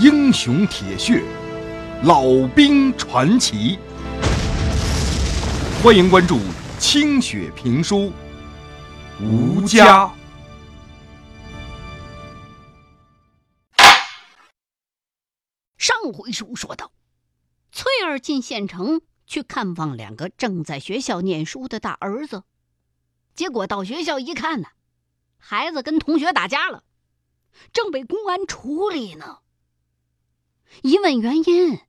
英雄铁血，老兵传奇。欢迎关注清雪评书《吴家》。上回书说到，翠儿进县城去看望两个正在学校念书的大儿子，结果到学校一看呢，孩子跟同学打架了，正被公安处理呢。一问原因，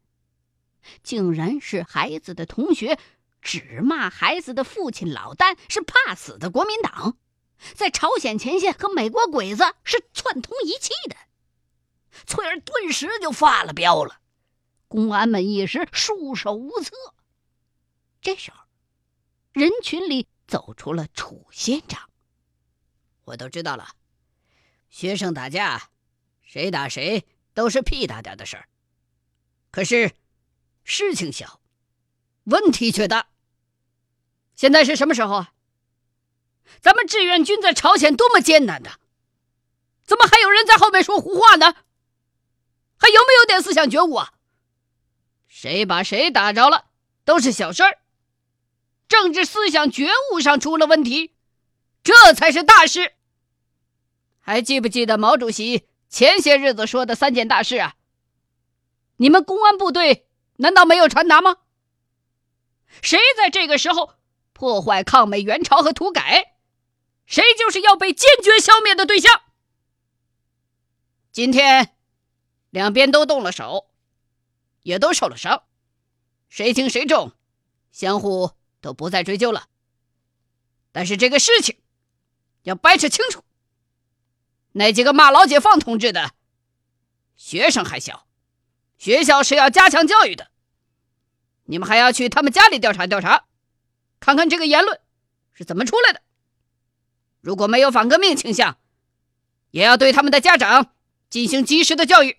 竟然是孩子的同学指骂孩子的父亲老丹是怕死的国民党，在朝鲜前线和美国鬼子是串通一气的。翠儿顿时就发了飙了，公安们一时束手无策。这时候，人群里走出了楚县长。我都知道了，学生打架，谁打谁都是屁大点的事儿。可是，事情小，问题却大。现在是什么时候啊？咱们志愿军在朝鲜多么艰难的，怎么还有人在后面说胡话呢？还有没有点思想觉悟啊？谁把谁打着了都是小事儿，政治思想觉悟上出了问题，这才是大事。还记不记得毛主席前些日子说的三件大事啊？你们公安部队难道没有传达吗？谁在这个时候破坏抗美援朝和土改，谁就是要被坚决消灭的对象。今天。两边都动了手，也都受了伤，谁轻谁重，相互都不再追究了。但是这个事情要掰扯清楚。那几个骂老解放同志的学生还小，学校是要加强教育的，你们还要去他们家里调查调查，看看这个言论是怎么出来的。如果没有反革命倾向，也要对他们的家长进行及时的教育。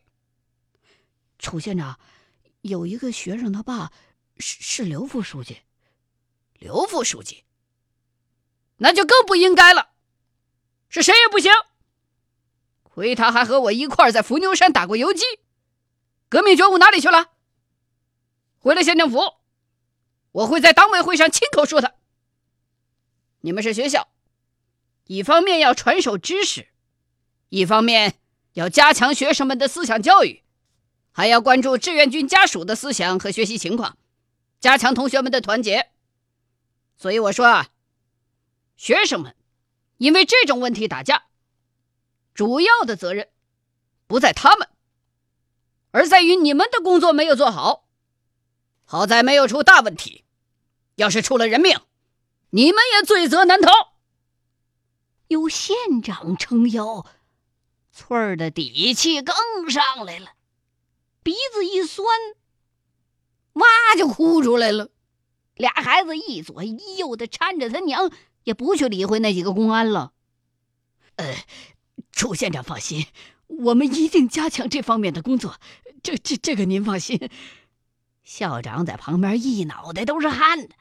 楚县长，有一个学生他爸是是刘副书记，刘副书记，那就更不应该了，是谁也不行。亏他还和我一块在伏牛山打过游击，革命觉悟哪里去了？回了县政府，我会在党委会上亲口说他。你们是学校，一方面要传授知识，一方面要加强学生们的思想教育。还要关注志愿军家属的思想和学习情况，加强同学们的团结。所以我说啊，学生们因为这种问题打架，主要的责任不在他们，而在于你们的工作没有做好。好在没有出大问题，要是出了人命，你们也罪责难逃。有县长撑腰，翠儿的底气更上来了。鼻子一酸，哇就哭出来了。俩孩子一左一右的搀着他娘，也不去理会那几个公安了。呃，楚县长放心，我们一定加强这方面的工作。这、这、这个您放心。校长在旁边一脑袋都是汗的。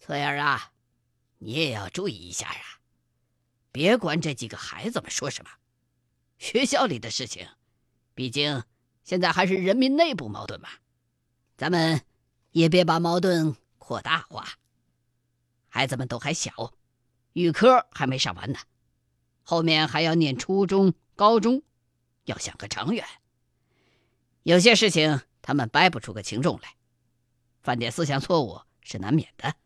翠儿啊，你也要注意一下啊，别管这几个孩子们说什么。学校里的事情，毕竟……现在还是人民内部矛盾嘛，咱们也别把矛盾扩大化。孩子们都还小，语科还没上完呢，后面还要念初中、高中，要想个长远。有些事情他们掰不出个轻重来，犯点思想错误是难免的。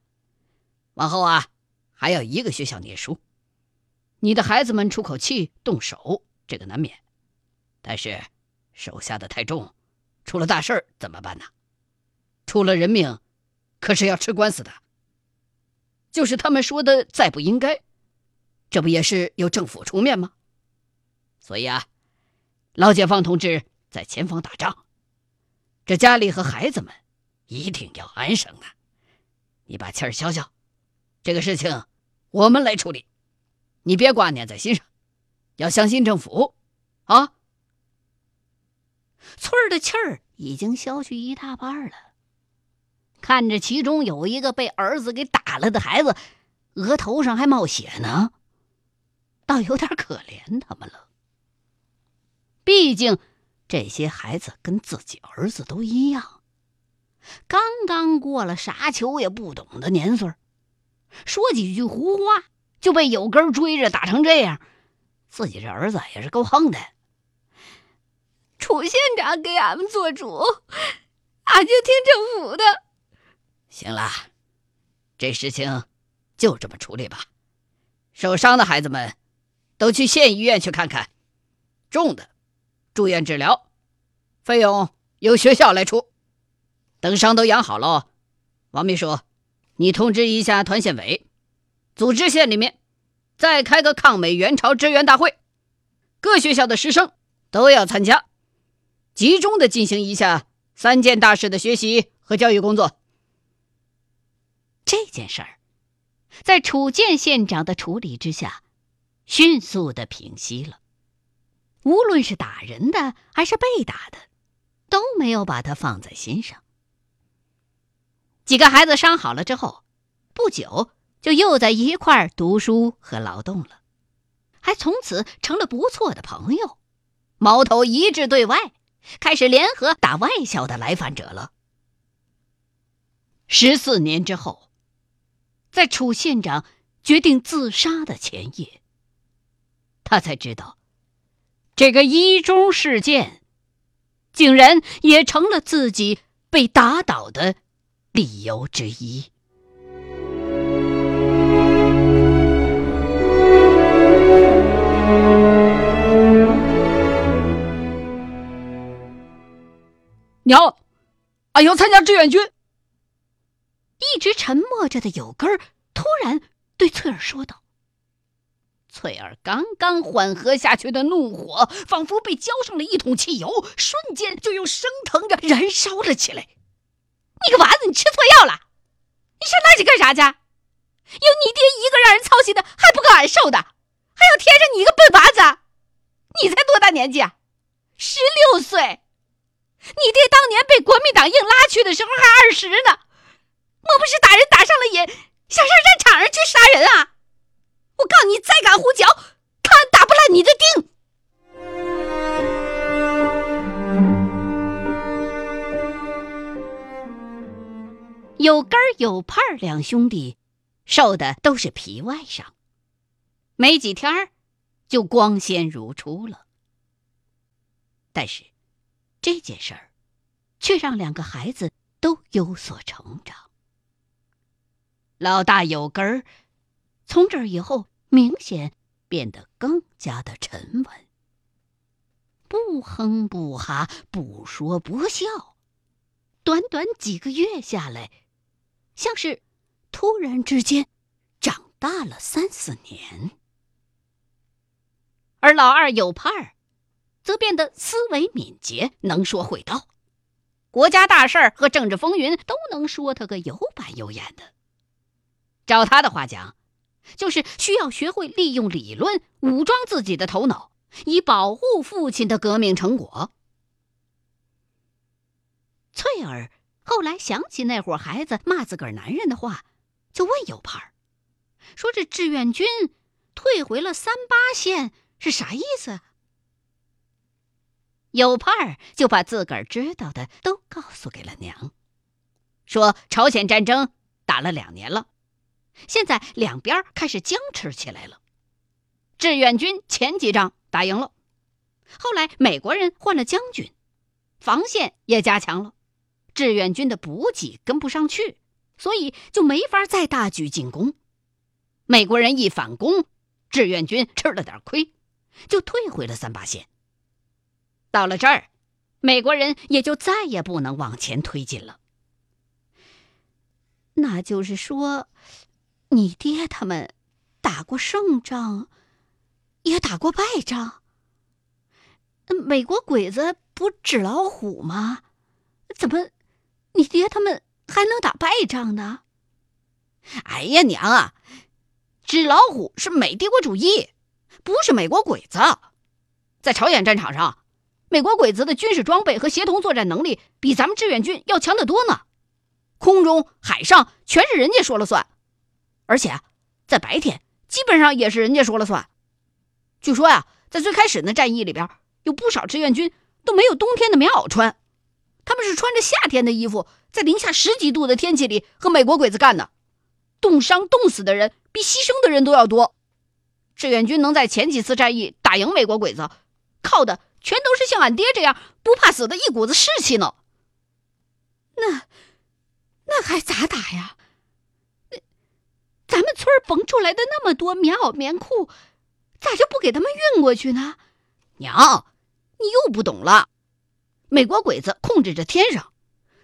往后啊，还要一个学校念书，你的孩子们出口气、动手，这个难免，但是。手下的太重，出了大事儿怎么办呢？出了人命，可是要吃官司的。就是他们说的再不应该，这不也是由政府出面吗？所以啊，老解放同志在前方打仗，这家里和孩子们一定要安生啊！你把气儿消消，这个事情我们来处理，你别挂念在心上，要相信政府，啊！翠儿的气儿已经消去一大半了，看着其中有一个被儿子给打了的孩子，额头上还冒血呢，倒有点可怜他们了。毕竟这些孩子跟自己儿子都一样，刚刚过了啥球也不懂的年岁说几句胡话就被有根追着打成这样，自己这儿子也是够横的。楚县长给俺们做主，俺就听政府的。行了，这事情就这么处理吧。受伤的孩子们都去县医院去看看，重的住院治疗，费用由学校来出。等伤都养好了，王秘书，你通知一下团县委，组织县里面再开个抗美援朝支援大会，各学校的师生都要参加。集中的进行一下三件大事的学习和教育工作。这件事儿，在楚建县长的处理之下，迅速的平息了。无论是打人的还是被打的，都没有把他放在心上。几个孩子伤好了之后，不久就又在一块儿读书和劳动了，还从此成了不错的朋友，矛头一致对外。开始联合打外校的来犯者了。十四年之后，在楚县长决定自杀的前夜，他才知道，这个一中事件，竟然也成了自己被打倒的理由之一。娘，俺要参加志愿军。一直沉默着的有根儿突然对翠儿说道：“翠儿刚刚缓和下去的怒火，仿佛被浇上了一桶汽油，瞬间就又升腾着燃烧了起来。你个娃子，你吃错药了！你上那去干啥去？有你爹一个让人操心的，还不够俺受的，还要添上你一个笨娃子！你才多大年纪啊？十六岁！”你爹当年被国民党硬拉去的时候还二十呢，莫不是打人打上了瘾，想上战场上去杀人啊？我告诉你，再敢胡搅，看打不烂你的腚！有根儿有派两兄弟受的都是皮外伤，没几天儿就光鲜如初了。但是。这件事儿，却让两个孩子都有所成长。老大有根儿，从这以后明显变得更加的沉稳，不哼不哈，不说不笑。短短几个月下来，像是突然之间长大了三四年。而老二有盼儿。则变得思维敏捷，能说会道，国家大事儿和政治风云都能说他个有板有眼的。照他的话讲，就是需要学会利用理论武装自己的头脑，以保护父亲的革命成果。翠儿后来想起那伙孩子骂自个儿男人的话，就问有盼儿，说：“这志愿军退回了三八线是啥意思？”有盼儿就把自个儿知道的都告诉给了娘，说朝鲜战争打了两年了，现在两边开始僵持起来了。志愿军前几仗打赢了，后来美国人换了将军，防线也加强了，志愿军的补给跟不上去，所以就没法再大举进攻。美国人一反攻，志愿军吃了点亏，就退回了三八线。到了这儿，美国人也就再也不能往前推进了。那就是说，你爹他们打过胜仗，也打过败仗。美国鬼子不纸老虎吗？怎么，你爹他们还能打败仗呢？哎呀，娘啊，纸老虎是美帝国主义，不是美国鬼子，在朝鲜战场上。美国鬼子的军事装备和协同作战能力比咱们志愿军要强得多呢，空中、海上全是人家说了算，而且啊在白天基本上也是人家说了算。据说呀，在最开始的战役里边，有不少志愿军都没有冬天的棉袄穿，他们是穿着夏天的衣服，在零下十几度的天气里和美国鬼子干的，冻伤、冻死的人比牺牲的人都要多。志愿军能在前几次战役打赢美国鬼子，靠的全都是像俺爹这样不怕死的一股子士气呢。那那还咋打呀？咱们村缝出来的那么多棉袄棉裤，咋就不给他们运过去呢？娘，你又不懂了。美国鬼子控制着天上，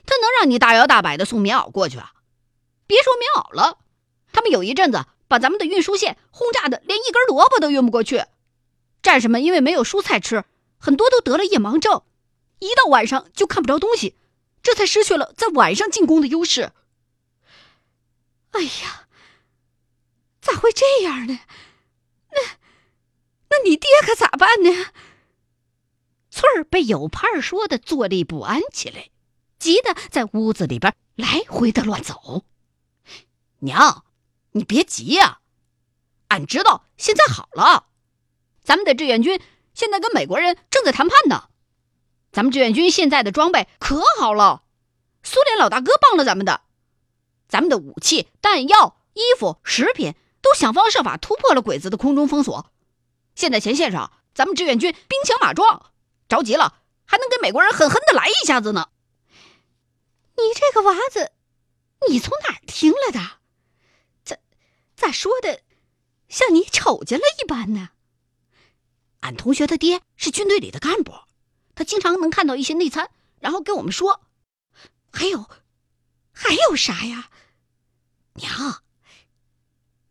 他能让你大摇大摆的送棉袄过去啊？别说棉袄了，他们有一阵子把咱们的运输线轰炸的连一根萝卜都运不过去。战士们因为没有蔬菜吃，很多都得了夜盲症，一到晚上就看不着东西，这才失去了在晚上进攻的优势。哎呀！咋会这样呢？那，那你爹可咋办呢？翠儿被有盼儿说的坐立不安起来，急得在屋子里边来回的乱走。娘，你别急呀，俺知道现在好了。咱们的志愿军现在跟美国人正在谈判呢。咱们志愿军现在的装备可好了，苏联老大哥帮了咱们的，咱们的武器、弹药、衣服、食品。都想方设法突破了鬼子的空中封锁，现在前线上咱们志愿军兵强马壮，着急了还能给美国人狠狠的来一下子呢。你这个娃子，你从哪儿听来的？咋咋说的，像你瞅见了一般呢？俺同学他爹是军队里的干部，他经常能看到一些内参，然后跟我们说。还有，还有啥呀？娘。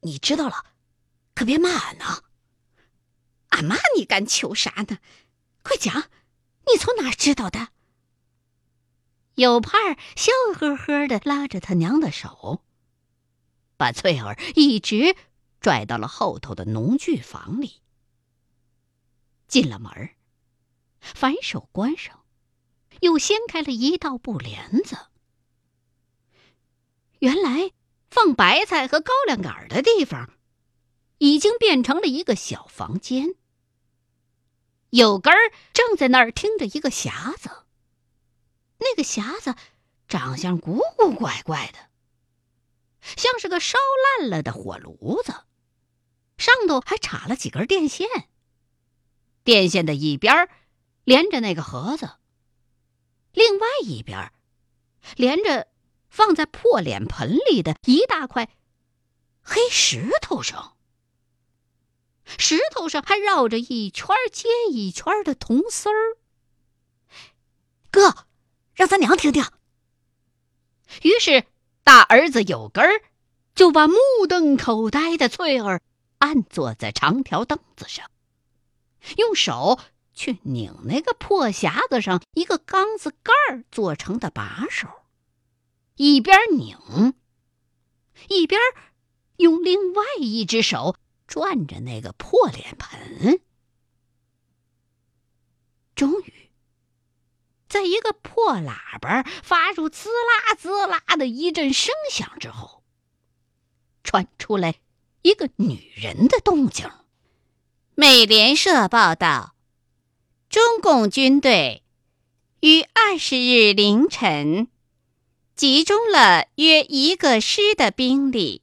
你知道了，可别骂俺呢。俺骂你干求啥呢？快讲，你从哪知道的？有盼儿笑呵呵的拉着他娘的手，把翠儿一直拽到了后头的农具房里。进了门，反手关上，又掀开了一道布帘子。原来。放白菜和高粱杆的地方，已经变成了一个小房间。有根儿正在那儿听着一个匣子。那个匣子长相古古怪怪的，像是个烧烂了的火炉子，上头还插了几根电线。电线的一边连着那个盒子，另外一边连着。放在破脸盆里的一大块黑石头上，石头上还绕着一圈接一圈的铜丝儿。哥，让咱娘听听。于是大儿子有根儿就把目瞪口呆的翠儿按坐在长条凳子上，用手去拧那个破匣子上一个缸子盖儿做成的把手。一边拧，一边用另外一只手转着那个破脸盆。终于，在一个破喇叭发出滋啦滋啦的一阵声响之后，传出来一个女人的动静。美联社报道：中共军队于二十日凌晨。集中了约一个师的兵力，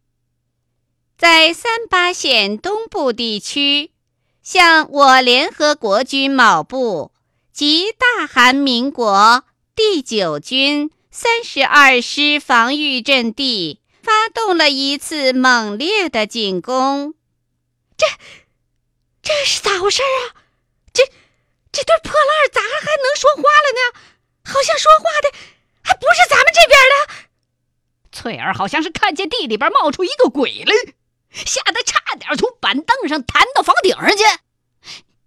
在三八线东部地区，向我联合国军某部及大韩民国第九军三十二师防御阵地发动了一次猛烈的进攻。这，这是咋回事啊？这，这对破烂咋还能说话了呢？好像说话的。还不是咱们这边的，翠儿好像是看见地里边冒出一个鬼来，吓得差点从板凳上弹到房顶上去。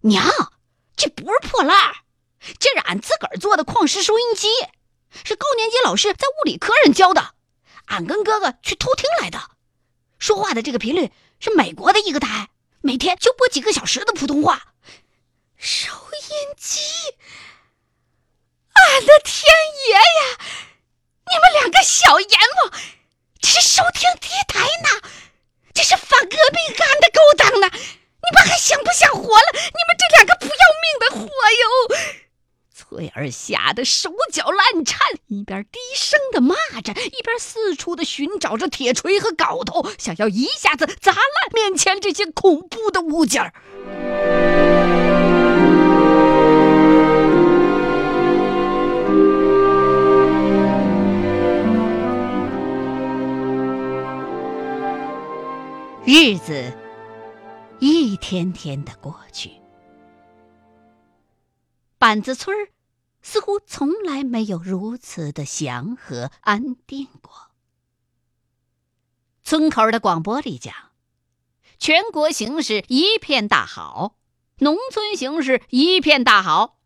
娘，这不是破烂，这是俺自个儿做的矿石收音机，是高年级老师在物理科上教的。俺跟哥哥去偷听来的，说话的这个频率是美国的一个台，每天就播几个小时的普通话。收音机。俺的天爷呀！你们两个小阎王，这是收听敌台呢？这是反革命干的勾当呢？你们还想不想活了？你们这两个不要命的货哟！翠儿吓得手脚乱颤，一边低声的骂着，一边四处的寻找着铁锤和镐头，想要一下子砸烂面前这些恐怖的物件儿。日子一天天的过去，板子村儿似乎从来没有如此的祥和安定过。村口的广播里讲，全国形势一片大好，农村形势一片大好，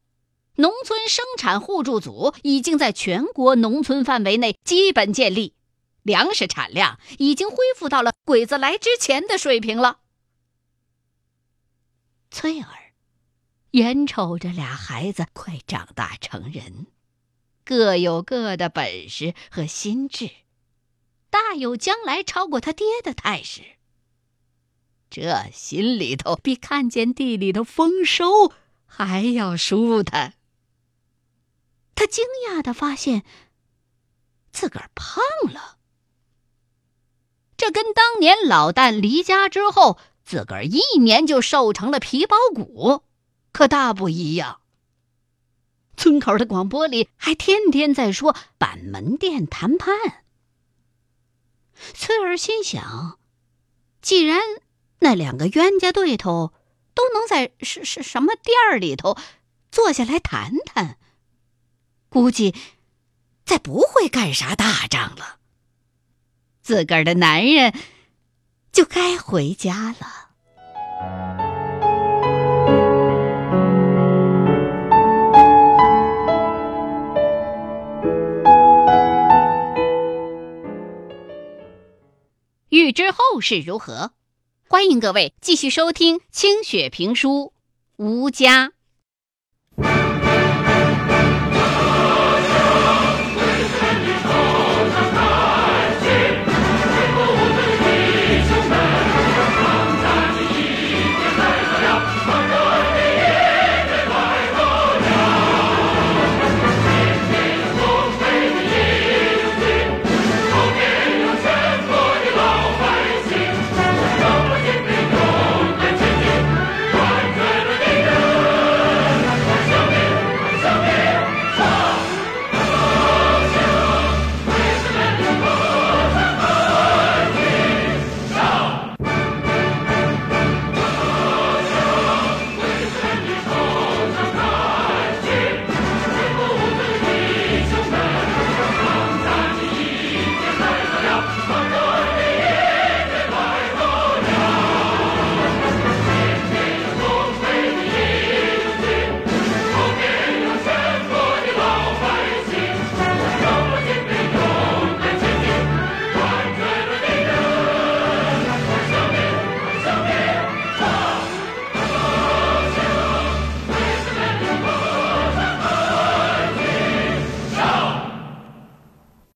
农村生产互助组已经在全国农村范围内基本建立。粮食产量已经恢复到了鬼子来之前的水平了。翠儿眼瞅着俩孩子快长大成人，各有各的本事和心智，大有将来超过他爹的态势。这心里头比看见地里的丰收还要舒坦。他惊讶的发现，自个儿胖了。这跟当年老旦离家之后，自个儿一年就瘦成了皮包骨，可大不一样。村口的广播里还天天在说板门店谈判。翠儿心想，既然那两个冤家对头都能在是是什么店儿里头坐下来谈谈，估计再不会干啥大仗了。自个儿的男人就该回家了。欲知后事如何，欢迎各位继续收听清雪评书《吴家》。